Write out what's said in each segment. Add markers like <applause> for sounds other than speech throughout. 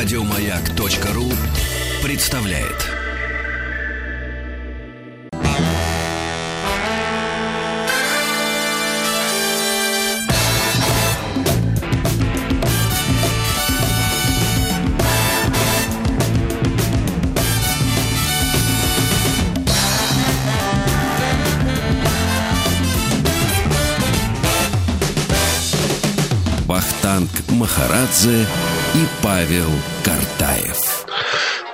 Радиомаяк.ру представляет. Вахтанг Махарадзе и Павел Картаев.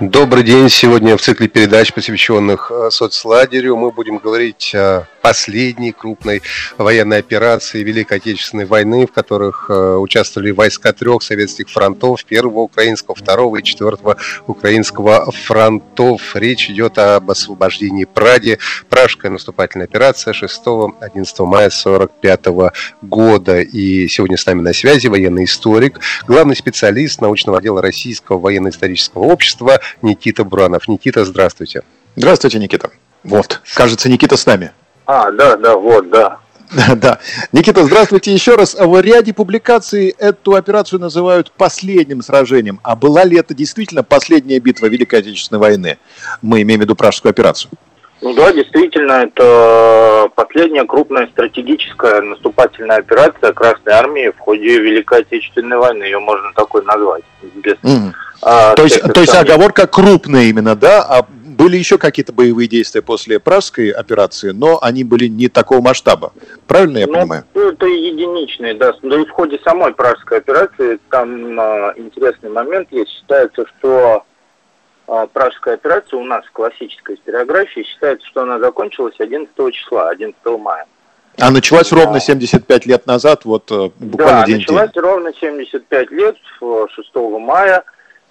Добрый день. Сегодня в цикле передач, посвященных э, соцлагерю, мы будем говорить о последней крупной военной операции Великой Отечественной войны, в которых э, участвовали войска трех советских фронтов, первого украинского, второго и четвертого украинского фронтов. Речь идет об освобождении Праги. Пражская наступательная операция 6-11 мая 1945 года. И сегодня с нами на связи военный историк, главный специалист научного отдела Российского военно-исторического общества Никита Буранов. Никита, здравствуйте. Здравствуйте, Никита. Вот, кажется, Никита с нами. А, да, да, вот, да. <laughs> Да. Никита, здравствуйте еще раз. В ряде публикаций эту операцию называют последним сражением. А была ли это действительно последняя битва Великой Отечественной войны? Мы имеем в виду Пражскую операцию. Ну да, действительно, это последняя крупная стратегическая наступательная операция Красной Армии в ходе Великой Отечественной войны. Ее можно такой назвать. Без, mm. а, то, есть, то есть оговорка крупная именно, да? А были еще какие-то боевые действия после Пражской операции, но они были не такого масштаба. Правильно я ну, понимаю? Ну, это единичные, да. Да и в ходе самой Пражской операции там а, интересный момент есть. Считается, что а, Пражская операция у нас в классической историографии считается, что она закончилась 11 числа, 11 мая. А началась да. ровно 75 лет назад, вот э, буквально да, день началась день. ровно 75 лет, 6 мая.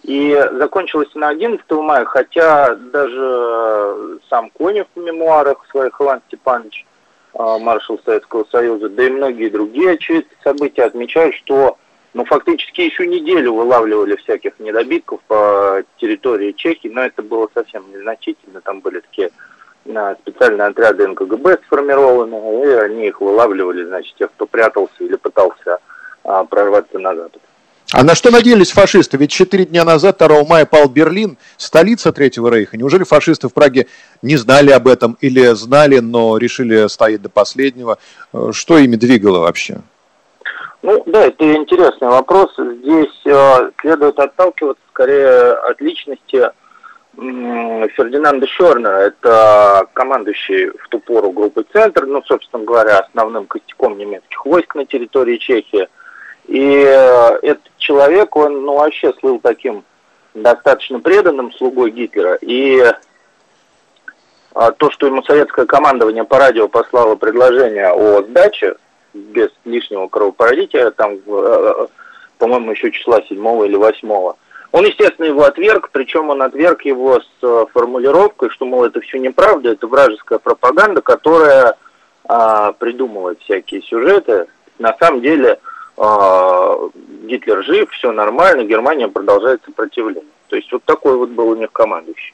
И закончилась на 11 мая, хотя даже сам Конев в мемуарах своих Иван Степанович, а, маршал Советского Союза, да и многие другие очевидцы события отмечают, что ну, фактически еще неделю вылавливали всяких недобитков по территории Чехии, но это было совсем незначительно, там были такие а, специальные отряды НКГБ сформированы, и они их вылавливали, значит, тех, кто прятался или пытался а, прорваться на запад. А на что надеялись фашисты? Ведь четыре дня назад, 2 мая, пал Берлин, столица Третьего Рейха. Неужели фашисты в Праге не знали об этом или знали, но решили стоять до последнего? Э, что ими двигало вообще? Ну да, это интересный вопрос. Здесь э, следует отталкиваться скорее от личности э, Фердинанда Шорнера. Это командующий в ту пору группы «Центр», ну, собственно говоря, основным костяком немецких войск на территории Чехии – и э, этот человек, он ну, вообще слыл таким достаточно преданным слугой Гитлера. И э, то, что ему советское командование по радио послало предложение о сдаче без лишнего кровопролития, там, э, по-моему, еще числа 7 или 8 он, естественно, его отверг, причем он отверг его с формулировкой, что, мол, это все неправда, это вражеская пропаганда, которая а, придумывает всякие сюжеты. На самом деле, а, Гитлер жив, все нормально, Германия продолжает сопротивление. То есть вот такой вот был у них командующий.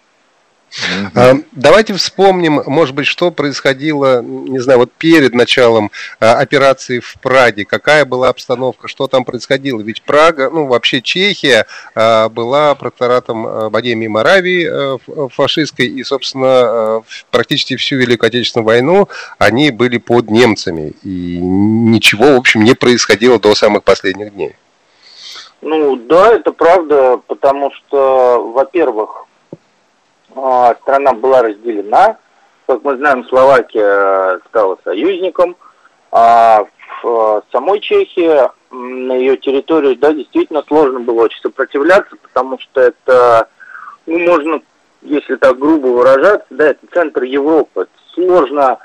А, давайте вспомним, может быть, что происходило, не знаю, вот перед началом а, операции в Праге, какая была обстановка, что там происходило. Ведь Прага, ну вообще Чехия а, была протекторатом Богемии и Моравии фашистской, и, собственно, практически всю Великую Отечественную войну они были под немцами, и ничего, в общем, не происходило до самых последних дней. Ну да, это правда, потому что, во-первых, а, страна была разделена. Как мы знаем, Словакия стала союзником. А в самой Чехии, на ее территории, да, действительно сложно было очень сопротивляться, потому что это, ну, можно, если так грубо выражаться, да, это центр Европы. Сложно,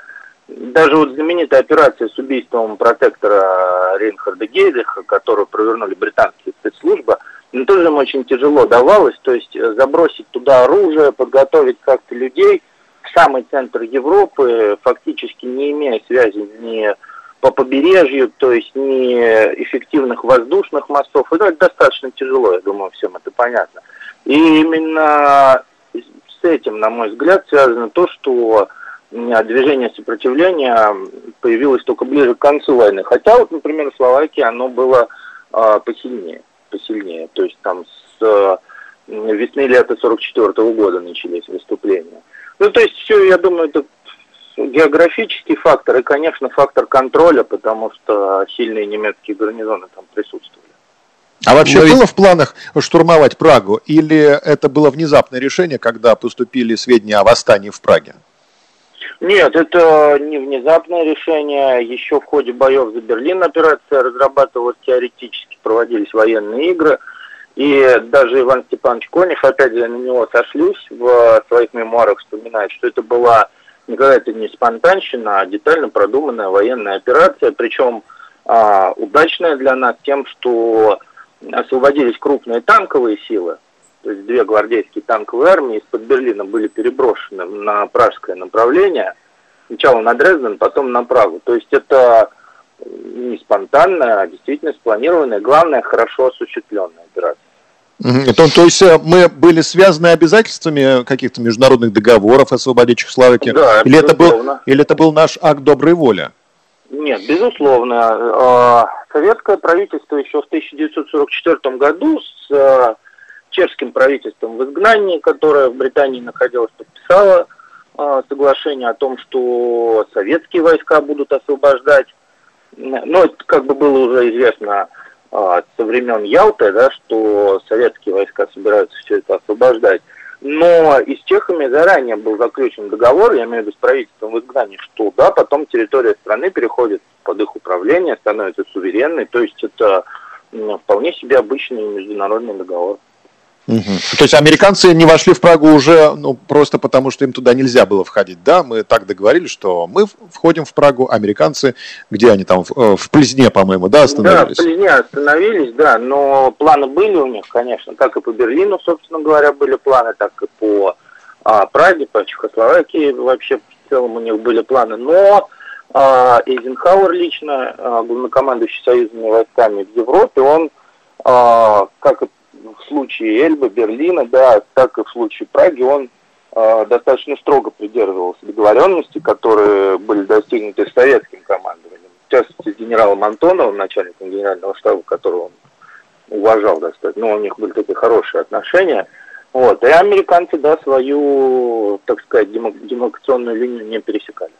даже вот знаменитая операция с убийством протектора Рейнхарда Гейдриха, которую провернули британские спецслужбы – но ну, тоже им очень тяжело давалось, то есть э, забросить туда оружие, подготовить как-то людей в самый центр Европы, фактически не имея связи ни по побережью, то есть ни эффективных воздушных мостов. Это достаточно тяжело, я думаю, всем это понятно. И именно с этим, на мой взгляд, связано то, что движение сопротивления появилось только ближе к концу войны. Хотя вот, например, в Словакии оно было э, посильнее посильнее. То есть там с весны-лета 44 -го года начались выступления. Ну, то есть все, я думаю, это географический фактор и, конечно, фактор контроля, потому что сильные немецкие гарнизоны там присутствовали. А вообще Но было в планах штурмовать Прагу или это было внезапное решение, когда поступили сведения о восстании в Праге? Нет, это не внезапное решение. Еще в ходе боев за Берлин операция разрабатывалась теоретически, проводились военные игры. И даже Иван Степанович Конев, опять же, на него сошлюсь, в своих мемуарах вспоминает, что это была никакая-то не спонтанщина, а детально продуманная военная операция, причем а, удачная для нас тем, что освободились крупные танковые силы, то есть две гвардейские танковые армии из-под Берлина были переброшены на пражское направление, сначала на Дрезден, потом на Прагу. То есть это не спонтанная, а действительно спланированная, главное, хорошо осуществленная операция. То, то есть э, мы были связаны обязательствами каких-то международных договоров освободить Чехословакию? Да, или это, был, или это был наш акт доброй воли? Нет, безусловно. А, советское правительство еще в 1944 году с э, чешским правительством в изгнании, которое в Британии находилось, подписало а, соглашение о том, что советские войска будут освобождать. Но это как бы было уже известно а, со времен Ялты, да, что советские войска собираются все это освобождать. Но и с чехами заранее был заключен договор, я имею в виду с правительством в изгнании, что да, потом территория страны переходит под их управление, становится суверенной. То есть это вполне себе обычный международный договор. Угу. То есть американцы не вошли в Прагу уже ну, просто потому, что им туда нельзя было входить, да? Мы так договорились, что мы входим в Прагу, американцы, где они там, в, э, в Плезне, по-моему, да, остановились? Да, в Плезне остановились, да, но планы были у них, конечно, как и по Берлину, собственно говоря, были планы, так и по а, Праге, по Чехословакии вообще в целом у них были планы, но а, Эйзенхауэр лично, а, главнокомандующий союзными войсками в Европе, он, а, как и в случае Эльбы, Берлина, да, так и в случае Праги, он э, достаточно строго придерживался договоренностей, которые были достигнуты советским командованием. В частности, с генералом Антоновым, начальником генерального штаба, которого он уважал достаточно. Ну, у них были такие хорошие отношения. Вот. И американцы, да, свою, так сказать, демаркационную линию не пересекали.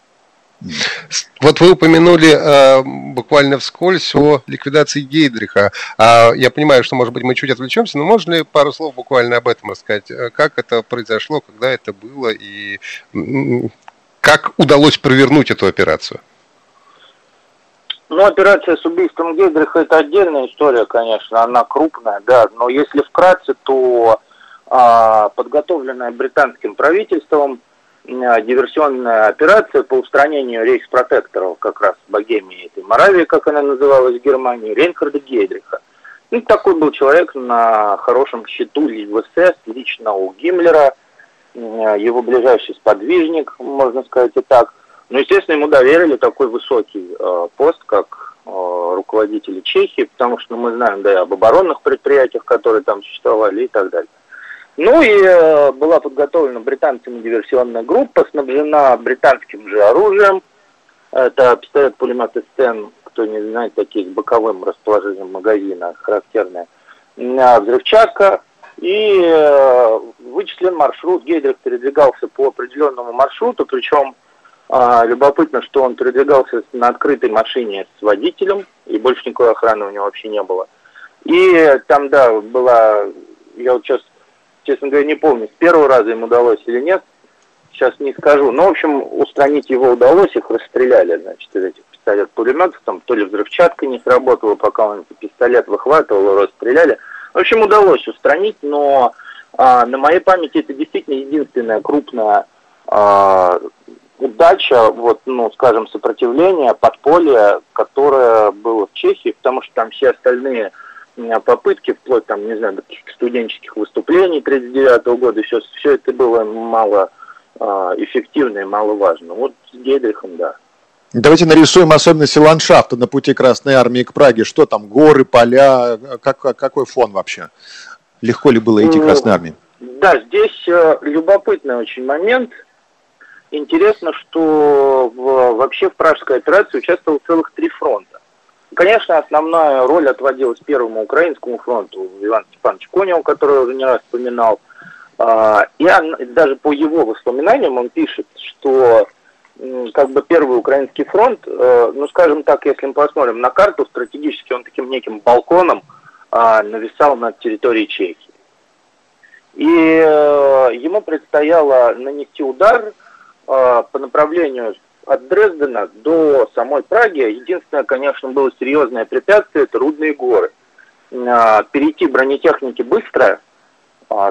Вот вы упомянули э, буквально вскользь о ликвидации Гейдриха. А, я понимаю, что, может быть, мы чуть отвлечемся, но можно ли пару слов буквально об этом рассказать? Э, как это произошло, когда это было и как удалось провернуть эту операцию? Ну, операция с убийством Гейдриха – это отдельная история, конечно, она крупная, да, но если вкратце, то а, подготовленная британским правительством – диверсионная операция по устранению рейхспротекторов как раз в Богемии этой Моравии, как она называлась в Германии, Рейнхарда Гейдриха. Ну, такой был человек на хорошем счету в СС, лично у Гиммлера, э, его ближайший сподвижник, можно сказать и так. Но, естественно, ему доверили такой высокий э, пост, как э, руководители Чехии, потому что ну, мы знаем, да, и об оборонных предприятиях, которые там существовали и так далее. Ну и э, была подготовлена британцами диверсионная группа, снабжена британским же оружием. Это пистолет-пулемет Стен, кто не знает, такие с боковым расположением магазина, характерная. Взрывчатка. И э, вычислен маршрут. Гейдрих передвигался по определенному маршруту, причем э, любопытно, что он передвигался на открытой машине с водителем, и больше никакой охраны у него вообще не было. И там, да, была, я вот сейчас честно говоря, не помню, с первого раза им удалось или нет, сейчас не скажу. Но, в общем, устранить его удалось, их расстреляли, значит, из этих пистолет-пулеметов, там то ли взрывчатка не сработала, пока он пистолет выхватывал, расстреляли. В общем, удалось устранить, но а, на моей памяти это действительно единственная крупная а, удача, вот, ну, скажем, сопротивление, подполье, которое было в Чехии, потому что там все остальные попытки, вплоть там, не знаю, до каких-то студенческих выступлений 39 -го года, все, все это было мало а, эффективно и мало важно. Вот с Гейдрихом, да. Давайте нарисуем особенности ландшафта на пути Красной Армии к Праге. Что там, горы, поля, как, какой фон вообще? Легко ли было идти к Красной Армии? Да, здесь э, любопытный очень момент. Интересно, что в, вообще в пражской операции участвовало целых три фронта. Конечно, основная роль отводилась Первому Украинскому фронту Иван Степанович Коневу, который уже не раз вспоминал. А, и даже по его воспоминаниям он пишет, что как бы Первый Украинский фронт, э, ну, скажем так, если мы посмотрим на карту, стратегически он таким неким балконом а, нависал над территорией Чехии. И э, ему предстояло нанести удар э, по направлению от Дрездена до самой Праги. Единственное, конечно, было серьезное препятствие – это Рудные горы. Э, перейти бронетехники быстро,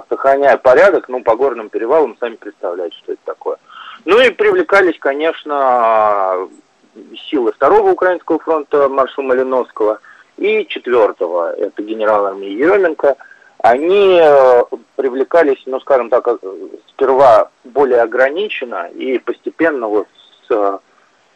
сохраняя порядок, ну, по горным перевалам, сами представляете, что это такое. Ну и привлекались, конечно, силы второго Украинского фронта маршала Малиновского и четвертого, это генерал армии Еременко – они э, привлекались, ну, скажем так, э, сперва более ограниченно и постепенно вот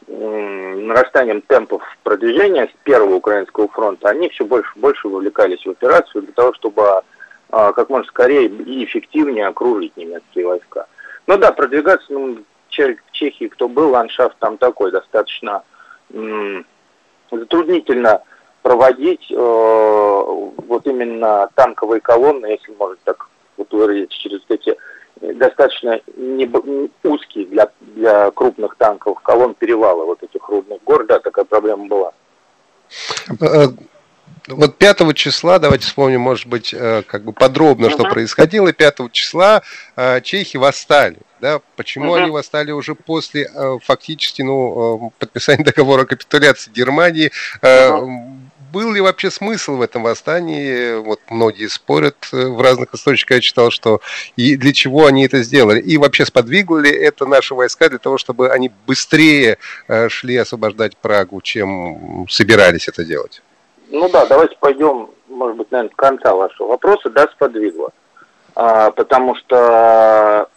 нарастанием темпов продвижения с первого Украинского фронта, они все больше и больше вовлекались в операцию для того, чтобы э, как можно скорее и эффективнее окружить немецкие войска. Ну да, продвигаться ну, в Чехии, кто был, ландшафт там такой, достаточно затруднительно проводить э, вот именно танковые колонны, если можно так вот выразить, через эти достаточно не, узкие для, для крупных танковых колонн перевалы вот этих рудных гор, да, такая проблема была. Э, вот 5 числа, давайте вспомним, может быть, э, как бы подробно, что происходило. 5 числа э, чехи восстали. Да? Почему uh-huh. они восстали уже после фактически ну, подписания договора о капитуляции Германии? Uh-huh был ли вообще смысл в этом восстании? Вот многие спорят э, в разных источниках. Я читал, что и для чего они это сделали. И вообще сподвигло ли это наши войска для того, чтобы они быстрее э, шли освобождать Прагу, чем собирались это делать? Ну да, давайте пойдем, может быть, наверное, с конца вашего вопроса. Да, сподвигло. А, потому что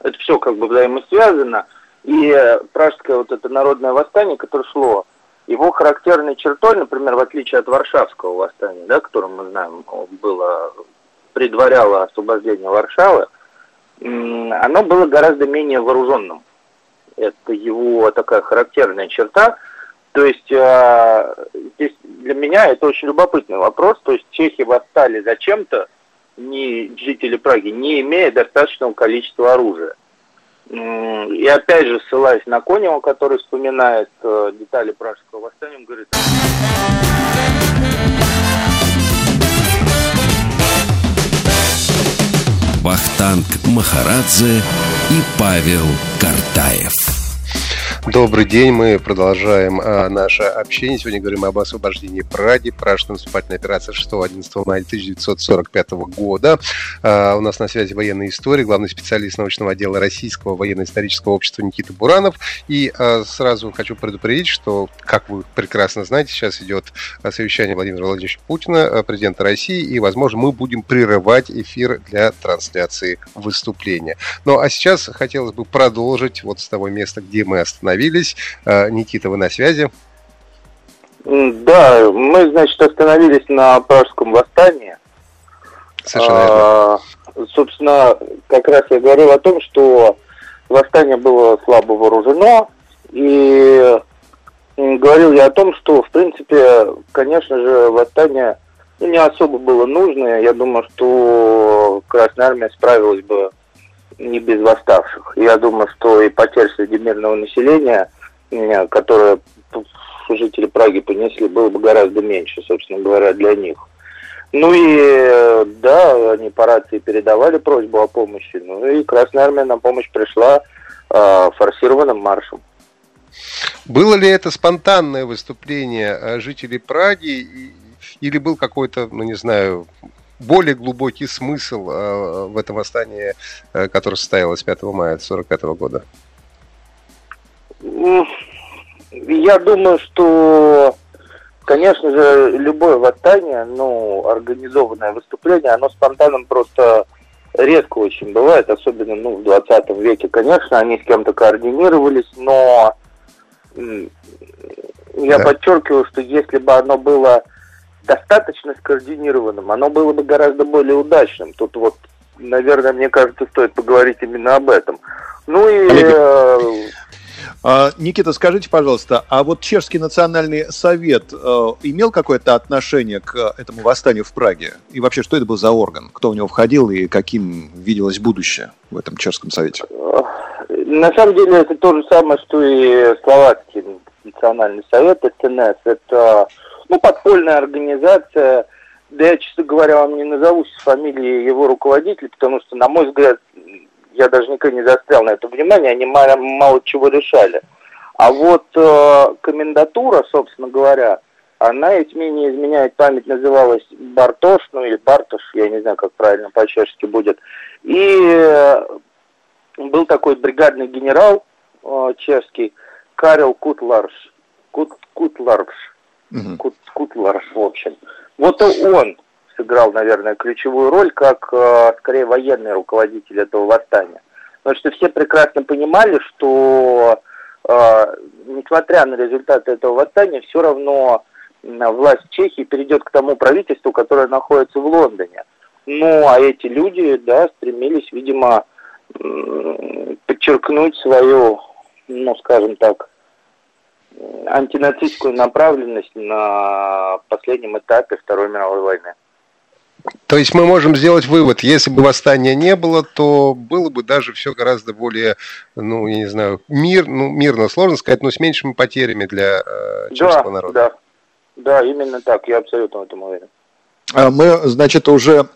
это все как бы взаимосвязано. И пражское вот это народное восстание, которое шло его характерной чертой, например, в отличие от Варшавского восстания, да, которым мы знаем, было, предваряло освобождение Варшавы, оно было гораздо менее вооруженным. Это его такая характерная черта. То есть э, здесь для меня это очень любопытный вопрос. То есть чехи восстали зачем-то, не жители Праги, не имея достаточного количества оружия. И опять же, ссылаясь на Конева, который вспоминает э, детали пражского восстания, он говорит... Вахтанг Махарадзе и Павел Картаев. Добрый день, мы продолжаем а, наше общение. Сегодня говорим об освобождении Праги, пражской наступательной операции 6-11 мая 1945 года. А, у нас на связи военная история, главный специалист научного отдела Российского военно-исторического общества Никита Буранов. И а, сразу хочу предупредить, что, как вы прекрасно знаете, сейчас идет совещание Владимира Владимировича Путина, президента России, и, возможно, мы будем прерывать эфир для трансляции выступления. Ну, а сейчас хотелось бы продолжить вот с того места, где мы остановились остановились. Э, Никита, вы на связи? Да, мы, значит, остановились на Пражском восстании. Совершенно а, Собственно, как раз я говорил о том, что восстание было слабо вооружено, и говорил я о том, что, в принципе, конечно же, восстание ну, не особо было нужно. Я думаю, что Красная Армия справилась бы не без восставших. Я думаю, что и потерь среди мирного населения, которые жители Праги понесли, было бы гораздо меньше, собственно говоря, для них. Ну и да, они по рации передавали просьбу о помощи, ну и Красная Армия на помощь пришла э, форсированным маршем. Было ли это спонтанное выступление э, жителей Праги или был какой-то, ну не знаю, более глубокий смысл э, в этом восстании, э, которое состоялось 5 мая 1945 года? Я думаю, что, конечно же, любое восстание, ну, организованное выступление, оно спонтанным просто редко очень бывает, особенно ну, в 20 веке, конечно, они с кем-то координировались, но я да. подчеркиваю, что если бы оно было достаточно скоординированным, оно было бы гораздо более удачным. Тут вот, наверное, мне кажется, стоит поговорить именно об этом. Ну и... Коллеги, А, Никита, скажите, пожалуйста, а вот Чешский национальный совет э, имел какое-то отношение к этому восстанию в Праге? И вообще, что это был за орган? Кто в него входил и каким виделось будущее в этом Чешском совете? На самом деле это то же самое, что и Словацкий национальный совет, СНС. Это ну, подпольная организация. Да я, честно говоря, вам не назову фамилии его руководителя, потому что, на мой взгляд, я даже никогда не застрял на это внимание, они мало, мало чего решали. А вот э, комендатура, собственно говоря, она, если мне не изменяет память, называлась Бартош, ну или Бартош, я не знаю, как правильно по-чешски будет. И э, был такой бригадный генерал э, чешский, Карел Кутларш. Кут, Кутларш. Угу. Кут, в общем. Вот он сыграл, наверное, ключевую роль как, э, скорее, военный руководитель этого восстания. Потому что все прекрасно понимали, что, э, несмотря на результаты этого восстания, все равно власть Чехии перейдет к тому правительству, которое находится в Лондоне. Ну, а эти люди, да, стремились, видимо, подчеркнуть свою, ну, скажем так, антинацистскую направленность на последнем этапе Второй мировой войны. То есть мы можем сделать вывод, если бы восстания не было, то было бы даже все гораздо более, ну, я не знаю, мир, ну, мирно сложно сказать, но с меньшими потерями для э, чешского да, народа. Да, да, именно так, я абсолютно в этом уверен. А мы, значит, уже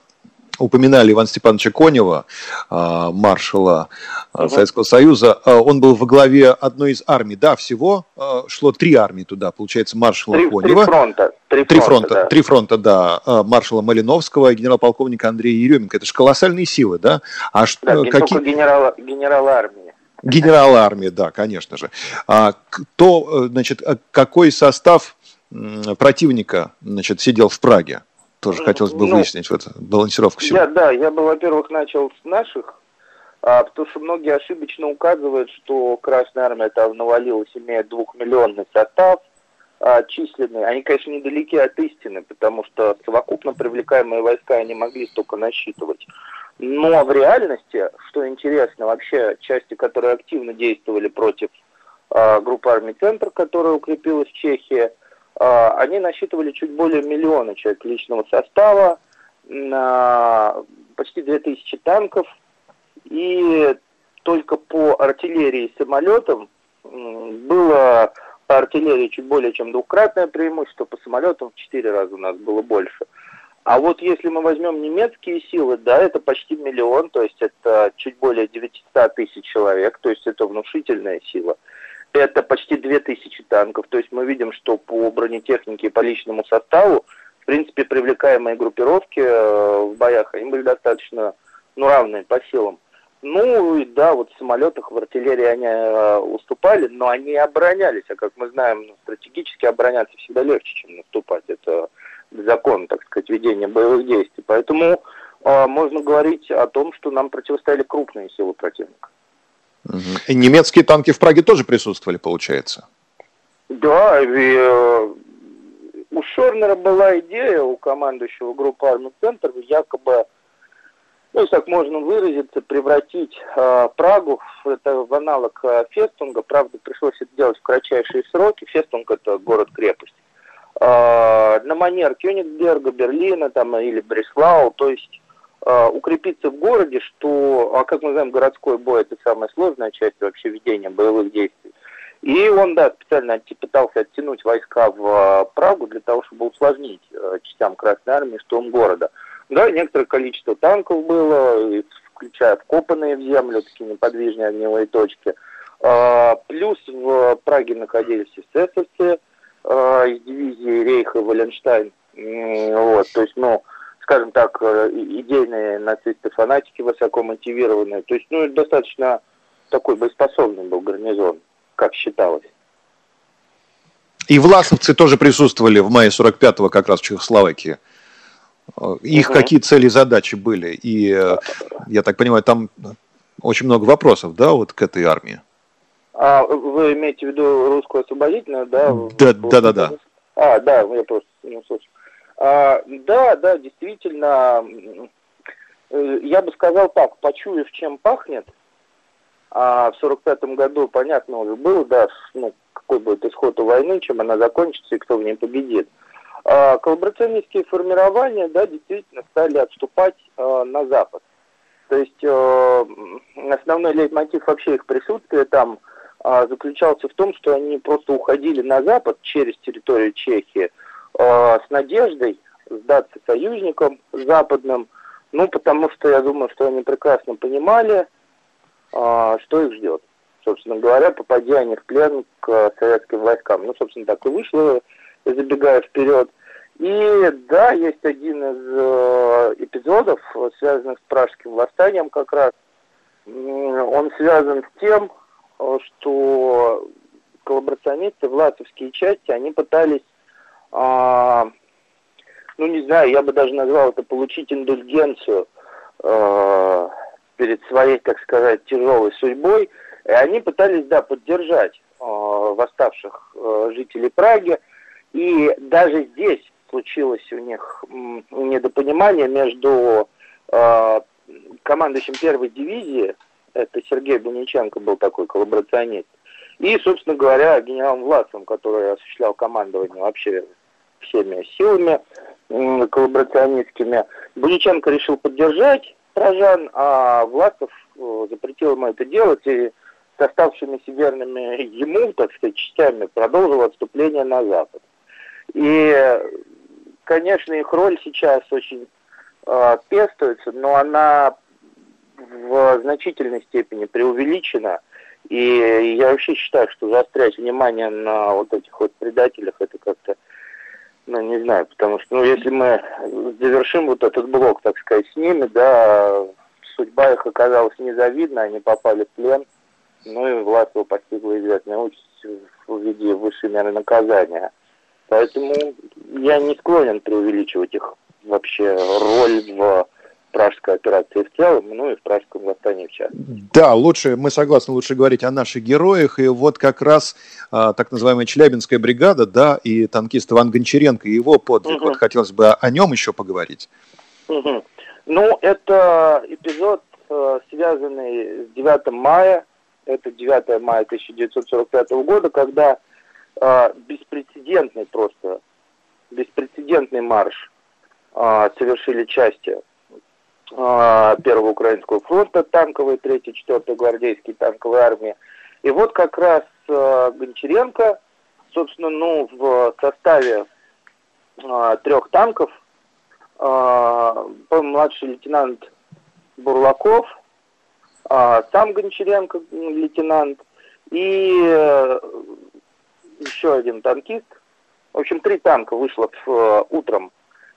упоминали Ивана Степановича Конева, а, маршала угу. Советского Союза. А, он был во главе одной из армий. Да, всего шло три армии туда, получается, маршала три, Конева. Три фронта. Три, три фронта, фронта, да. три фронта, да. Маршала Малиновского и генерал-полковника Андрея Еременко. Это же колоссальные силы, да? А что, да, какие... генерала, генерала армии. Генерал армии, да, конечно же. А кто, значит, какой состав противника, значит, сидел в Праге? Тоже хотелось бы ну, выяснить вот балансировку Я, да, я бы, во-первых, начал с наших, а, потому что многие ошибочно указывают, что Красная Армия там навалилась, имея двухмиллионный состав, а, численный. Они, конечно, недалеки от истины, потому что совокупно привлекаемые войска они могли столько насчитывать. Но в реальности, что интересно, вообще части, которые активно действовали против а, группы армий «Центр», которая укрепилась в Чехии, они насчитывали чуть более миллиона человек личного состава, почти 2000 танков, и только по артиллерии и самолетам было по артиллерии чуть более чем двукратное преимущество, по самолетам в 4 раза у нас было больше. А вот если мы возьмем немецкие силы, да, это почти миллион, то есть это чуть более 900 тысяч человек, то есть это внушительная сила это почти 2000 танков. То есть мы видим, что по бронетехнике и по личному составу, в принципе, привлекаемые группировки э, в боях, они были достаточно ну, равные по силам. Ну и да, вот в самолетах, в артиллерии они э, уступали, но они оборонялись. А как мы знаем, ну, стратегически обороняться всегда легче, чем наступать. Это закон, так сказать, ведения боевых действий. Поэтому э, можно говорить о том, что нам противостояли крупные силы противника. И немецкие танки в Праге тоже присутствовали, получается? Да, и, э, у Шорнера была идея, у командующего группы армий Центр, якобы, ну, так можно выразиться, превратить э, Прагу в, это, в аналог э, Фестунга. Правда, пришлось это делать в кратчайшие сроки. Фестунг – это город-крепость. Э, на манер Кёнигсберга, Берлина там, или Бреслау, то есть укрепиться в городе, что, а как мы знаем, городской бой это самая сложная часть вообще ведения боевых действий. И он, да, специально пытался оттянуть войска в э, Прагу для того, чтобы усложнить э, частям Красной Армии штурм города. Да, некоторое количество танков было, включая вкопанные в землю такие неподвижные огневые точки. Плюс в Праге находились эсэсовцы из дивизии Рейха Валенштайн. Вот, то есть, ну, скажем так, э, идейные нацисты-фанатики высоко мотивированные. То есть, ну, достаточно такой боеспособный был гарнизон, как считалось. И власовцы тоже присутствовали в мае 45-го как раз в Чехословакии. Их угу. какие цели и задачи были? И, э, я так понимаю, там очень много вопросов, да, вот к этой армии? А вы имеете в виду русскую освободительную, да? Да, да, да, да. А, да, я просто не услышал. А, да, да, действительно, э, я бы сказал так, почуяв, чем пахнет, А в 45 году, понятно, уже было, да, ну, какой будет исход у войны, чем она закончится и кто в ней победит. А коллаборационистские формирования, да, действительно стали отступать а, на Запад. То есть а, основной лейтмотив вообще их присутствия там заключался в том, что они просто уходили на Запад через территорию Чехии с надеждой сдаться союзникам западным, ну, потому что я думаю, что они прекрасно понимали, а, что их ждет. Собственно говоря, попадя они в плен к советским войскам. Ну, собственно, так и вышло, забегая вперед. И да, есть один из э, эпизодов, связанных с пражским восстанием как раз. Он связан с тем, что коллаборационисты, власовские части, они пытались, э, ну не знаю, я бы даже назвал это получить индульгенцию э, перед своей, так сказать, тяжелой судьбой. И они пытались, да, поддержать э, восставших э, жителей Праги. И даже здесь случилось у них недопонимание между э, командующим первой дивизии, это Сергей Буниченко был такой коллаборационист, и, собственно говоря, генералом Власовым, который осуществлял командование вообще всеми силами коллаборационистскими. Буниченко решил поддержать Прожан, а Власов э, запретил ему это делать и с оставшимися верными ему, так сказать, частями продолжил отступление на запад. И, конечно, их роль сейчас очень э, пестуется, но она в значительной степени преувеличена. И я вообще считаю, что заострять внимание на вот этих вот предателях, это как-то ну, не знаю, потому что, ну, если мы завершим вот этот блок, так сказать, с ними, да, судьба их оказалась незавидна, они попали в плен, ну, и его постигла известная участь в виде высшей меры наказания. Поэтому я не склонен преувеличивать их вообще роль в пражской операции в целом, ну и в пражском восстании в частности. Да, лучше, мы согласны, лучше говорить о наших героях. И вот как раз а, так называемая Челябинская бригада, да, и танкист Иван Гончаренко, и его подвиг. Угу. Вот хотелось бы о нем еще поговорить. Угу. Ну, это эпизод, э, связанный с 9 мая, это 9 мая 1945 года, когда э, беспрецедентный просто, беспрецедентный марш э, совершили части Первого Украинского фронта танковой, 3-й, 4-й гвардейские танковые армии. И вот как раз э, Гончаренко, собственно, ну, в составе э, трех танков, младший лейтенант Бурлаков, сам Гончаренко, лейтенант, и э, еще один танкист. В общем, три танка вышло в, э, утром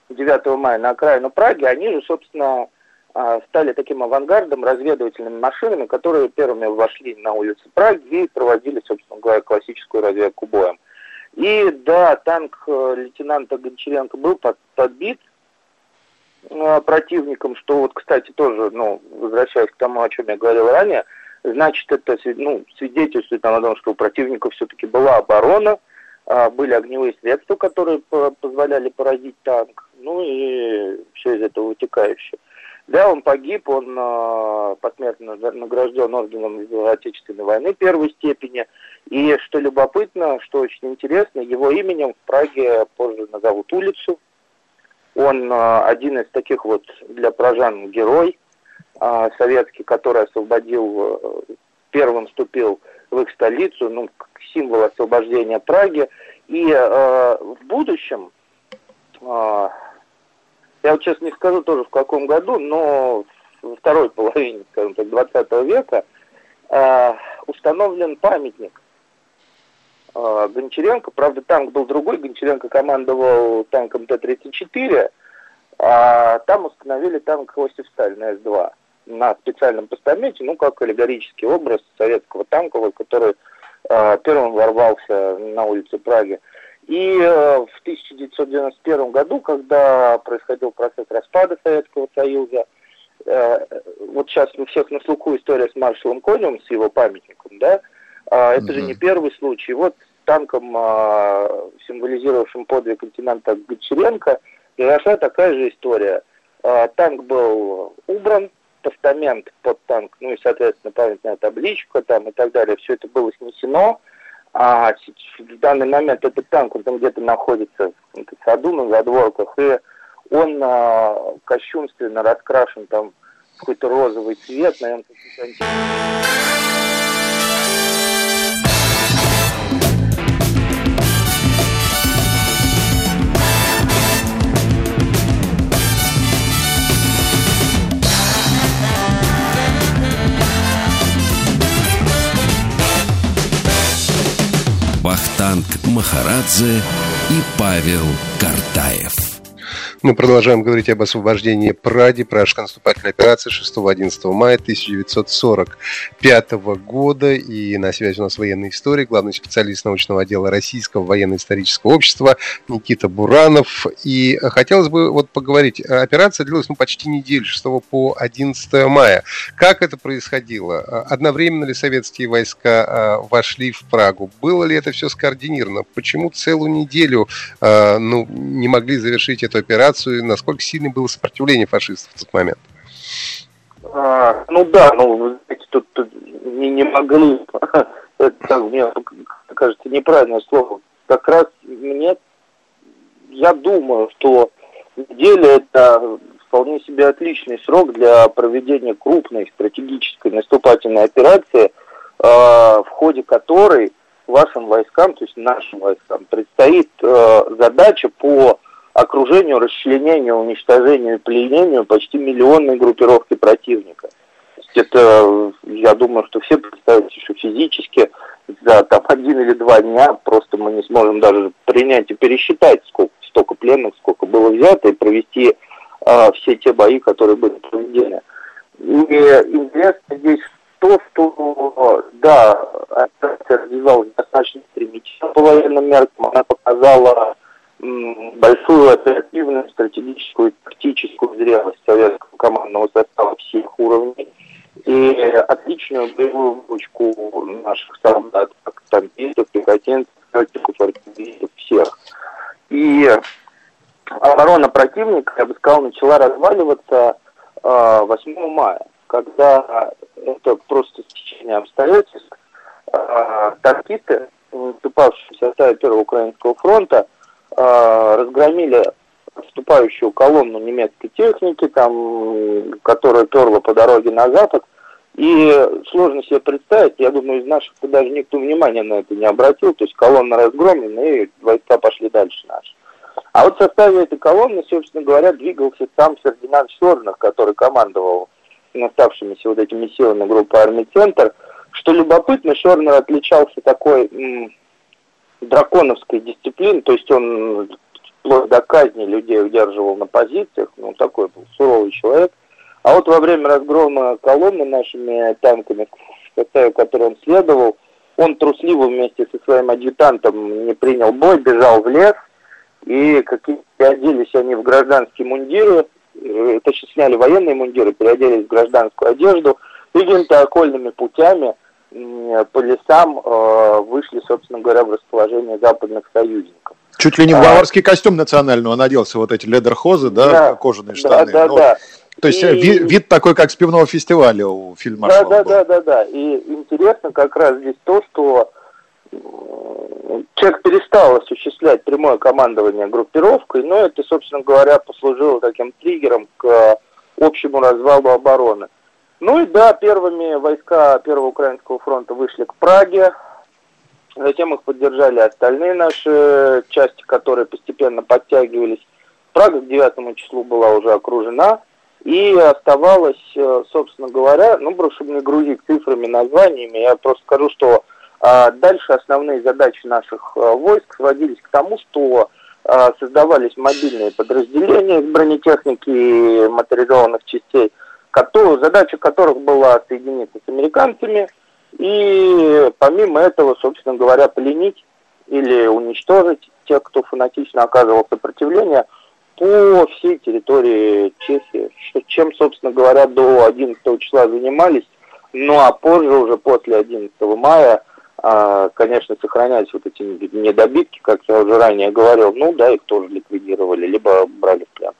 9 мая на окраину Праги. Они же, собственно, а, стали таким авангардом, разведывательными машинами, которые первыми вошли на улицы Праги и проводили, собственно говоря, классическую разведку боем. И да, танк э, лейтенанта Гончаренко был под, подбит э, противником, что вот, кстати, тоже, ну, возвращаясь к тому, о чем я говорил ранее, значит, это ну, свидетельствует о том, что у противника все-таки была оборона, э, были огневые средства, которые позволяли поразить танк, ну и все из этого вытекающее. Да, он погиб, он э, посмертно награжден орденом Отечественной войны первой степени. И что любопытно, что очень интересно, его именем в Праге позже назовут улицу. Он э, один из таких вот для пражан герой э, советский, который освободил, э, первым вступил в их столицу, ну, символ освобождения Праги. И э, в будущем э, я вот сейчас не скажу тоже в каком году, но во второй половине, скажем так, 20 века э, установлен памятник э, Гончаренко. Правда, танк был другой. Гончаренко командовал танком Т-34, а там установили танк Иосиф Сталин С-2 на специальном постаменте, ну, как аллегорический образ советского танка, который э, первым ворвался на улице Праги. И э, в 1991 году, когда происходил процесс распада Советского Союза, э, вот сейчас у всех на слуху история с маршалом Конем, с его памятником, да, э, это mm-hmm. же не первый случай. Вот танком, э, символизировавшим подвиг лейтенанта Гончаренко, произошла такая же история. Э, танк был убран постамент под танк, ну и, соответственно, памятная табличка там и так далее, все это было снесено. А в данный момент этот танк, он где-то находится в саду, на задворках, и он а, кощунственно раскрашен там в какой-то розовый цвет, наверное, Вахтанг Махарадзе и Павел Картаев. Мы продолжаем говорить об освобождении Праги, пражской наступательной операции 6-11 мая 1945 года. И на связи у нас военный историк, главный специалист научного отдела Российского военно-исторического общества Никита Буранов. И хотелось бы вот поговорить. Операция длилась ну, почти неделю, 6 по 11 мая. Как это происходило? Одновременно ли советские войска а, вошли в Прагу? Было ли это все скоординировано? Почему целую неделю а, ну, не могли завершить эту операцию? Операцию, насколько сильным было сопротивление фашистов в тот момент? А, ну да, ну, знаете, тут, тут не, не могли, <laughs> это, мне кажется, неправильное слово. Как раз мне, я думаю, что неделя это вполне себе отличный срок для проведения крупной стратегической наступательной операции, э, в ходе которой вашим войскам, то есть нашим войскам, предстоит э, задача по окружению, расчленению, уничтожению и пленению почти миллионной группировки противника. Это, я думаю, что все представят, что физически за там, один или два дня просто мы не сможем даже принять и пересчитать, сколько, столько пленных, сколько было взято, и провести э, все те бои, которые были проведены. И интересно здесь то, что, да, операция развивалась достаточно стремительно по военным меркам, она показала большую оперативную, стратегическую тактическую зрелость советского командного состава всех уровней и отличную боевую выучку наших солдат, как танкистов, пехотинцев, летчиков, артиллеристов, всех. И оборона противника, я бы сказал, начала разваливаться 8 а, мая, когда это просто стечение обстоятельств, а, танкисты, выступавшие в составе Первого Украинского фронта, разгромили отступающую колонну немецкой техники, там, которая перла по дороге на запад. И сложно себе представить, я думаю, из наших даже никто внимания на это не обратил, то есть колонна разгромлена, и войска пошли дальше наши. А вот в составе этой колонны, собственно говоря, двигался сам Фердинанд Шорнах, который командовал оставшимися вот этими силами группы армий «Центр». Что любопытно, Шорнер отличался такой драконовской дисциплины, то есть он вплоть до казни людей удерживал на позициях, ну, такой был суровый человек. А вот во время разгрома колонны нашими танками, в которой он следовал, он трусливо вместе со своим адъютантом не принял бой, бежал в лес, и какие оделись они в гражданские мундиры, э, точнее сняли военные мундиры, переоделись в гражданскую одежду, и какими-то окольными путями по лесам э, вышли, собственно говоря, в расположение западных союзников. Чуть ли не в баварский а, костюм национальный он оделся, вот эти ледерхозы, да, да кожаные штаны. Да, ну, да. То есть и... вид, вид такой, как с пивного фестиваля у фильма Да, да, да, да, да. И интересно как раз здесь то, что человек перестал осуществлять прямое командование группировкой, но это, собственно говоря, послужило таким триггером к общему развалу обороны. Ну и да, первыми войска Первого Украинского фронта вышли к Праге, затем их поддержали остальные наши части, которые постепенно подтягивались. Прага к 9 числу была уже окружена, и оставалось, э, собственно говоря, ну, чтобы не грузить цифрами, названиями, я просто скажу, что а, дальше основные задачи наших а, войск сводились к тому, что а, создавались мобильные подразделения из бронетехники и моторизованных частей – задача которых была соединиться с американцами и помимо этого, собственно говоря, пленить или уничтожить тех, кто фанатично оказывал сопротивление по всей территории Чехии, чем, собственно говоря, до 11 числа занимались, ну а позже, уже после 11 мая, а, конечно, сохранялись вот эти недобитки, как я уже ранее говорил, ну да, их тоже ликвидировали, либо брали в плен.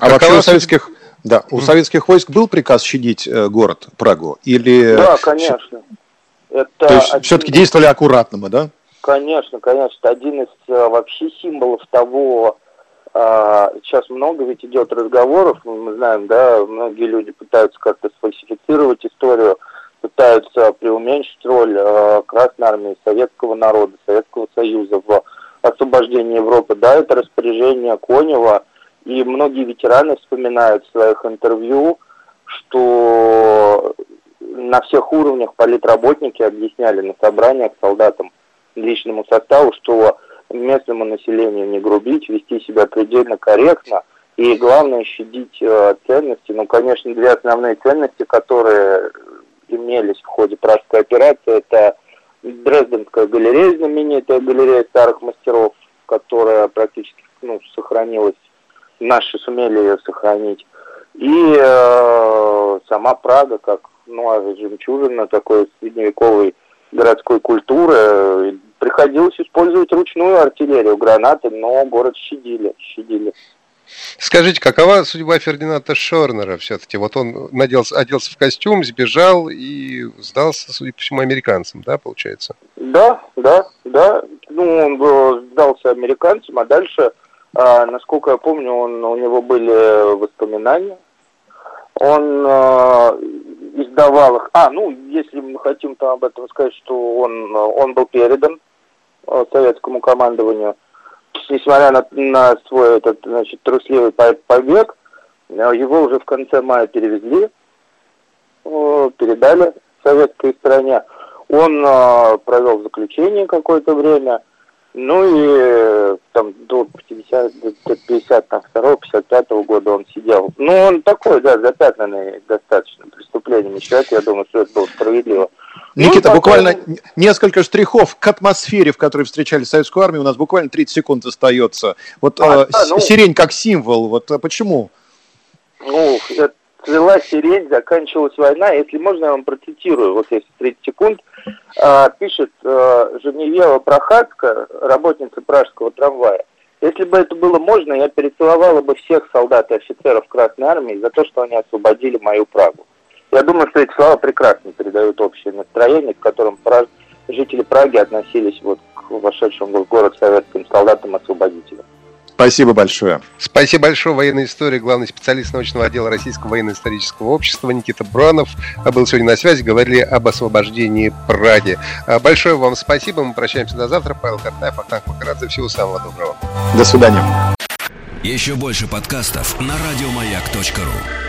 А вообще у советских Да, у советских войск был приказ щадить э, город Прагу? Или... Да, конечно. Это То есть один... все-таки действовали аккуратно мы, да? Конечно, конечно. Это один из э, вообще символов того, а, сейчас много ведь идет разговоров, мы знаем, да, многие люди пытаются как-то сфальсифицировать историю, пытаются преуменьшить роль э, Красной Армии, Советского народа, Советского Союза в освобождении Европы. Да, это распоряжение Конева, и многие ветераны вспоминают в своих интервью, что на всех уровнях политработники объясняли на собраниях солдатам, личному составу, что местному населению не грубить, вести себя предельно корректно и, главное, щадить э, ценности. Ну, конечно, две основные ценности, которые имелись в ходе пражской операции, это Дрезденская галерея, знаменитая галерея старых мастеров, которая практически ну, сохранилась, наши сумели ее сохранить, и э, сама Прага, как ну, а жемчужина такой средневековой городской культуры, приходилось использовать ручную артиллерию, гранаты, но город щадили, щадили. Скажите, какова судьба Фердинанда Шорнера все-таки? Вот он наделся, оделся в костюм, сбежал и сдался, судя по всему, американцам, да, получается? Да, да, да. Ну, он был, сдался американцам, а дальше, а, насколько я помню, он, у него были воспоминания. Он а, издавал их. А, ну, если мы хотим там об этом сказать, что он, он был передан а, советскому командованию – несмотря на, на свой этот, значит, трусливый побег, э, его уже в конце мая перевезли, передали советской стране. Он э, провел заключение какое-то время, ну и э, там до 50, до 52 55 года он сидел. Ну, он такой, да, запятнанный достаточно преступлением человек, я думаю, что это было справедливо. Никита, ну, буквально несколько штрихов к атмосфере, в которой встречали советскую армию. У нас буквально 30 секунд остается. Вот а, э, да, ну, сирень как символ, вот а почему? Ну, цвела сирень, заканчивалась война. Если можно, я вам процитирую, вот если 30 секунд. А, пишет а, Женевьева Прохацка, работница пражского трамвая. Если бы это было можно, я перецеловала бы всех солдат и офицеров Красной Армии за то, что они освободили мою Прагу. Я думаю, что эти слова прекрасно передают общее настроение, к которым жители Праги относились вот к вошедшим в город советским солдатам-освободителям. Спасибо большое. Спасибо большое. Военный историк, главный специалист научного отдела Российского военно-исторического общества Никита Бронов был сегодня на связи. Говорили об освобождении Праги. А, большое вам спасибо. Мы прощаемся до завтра. Павел Картаев, Ахтанг Махарадзе. Всего самого доброго. До свидания. Еще больше подкастов на радиомаяк.ру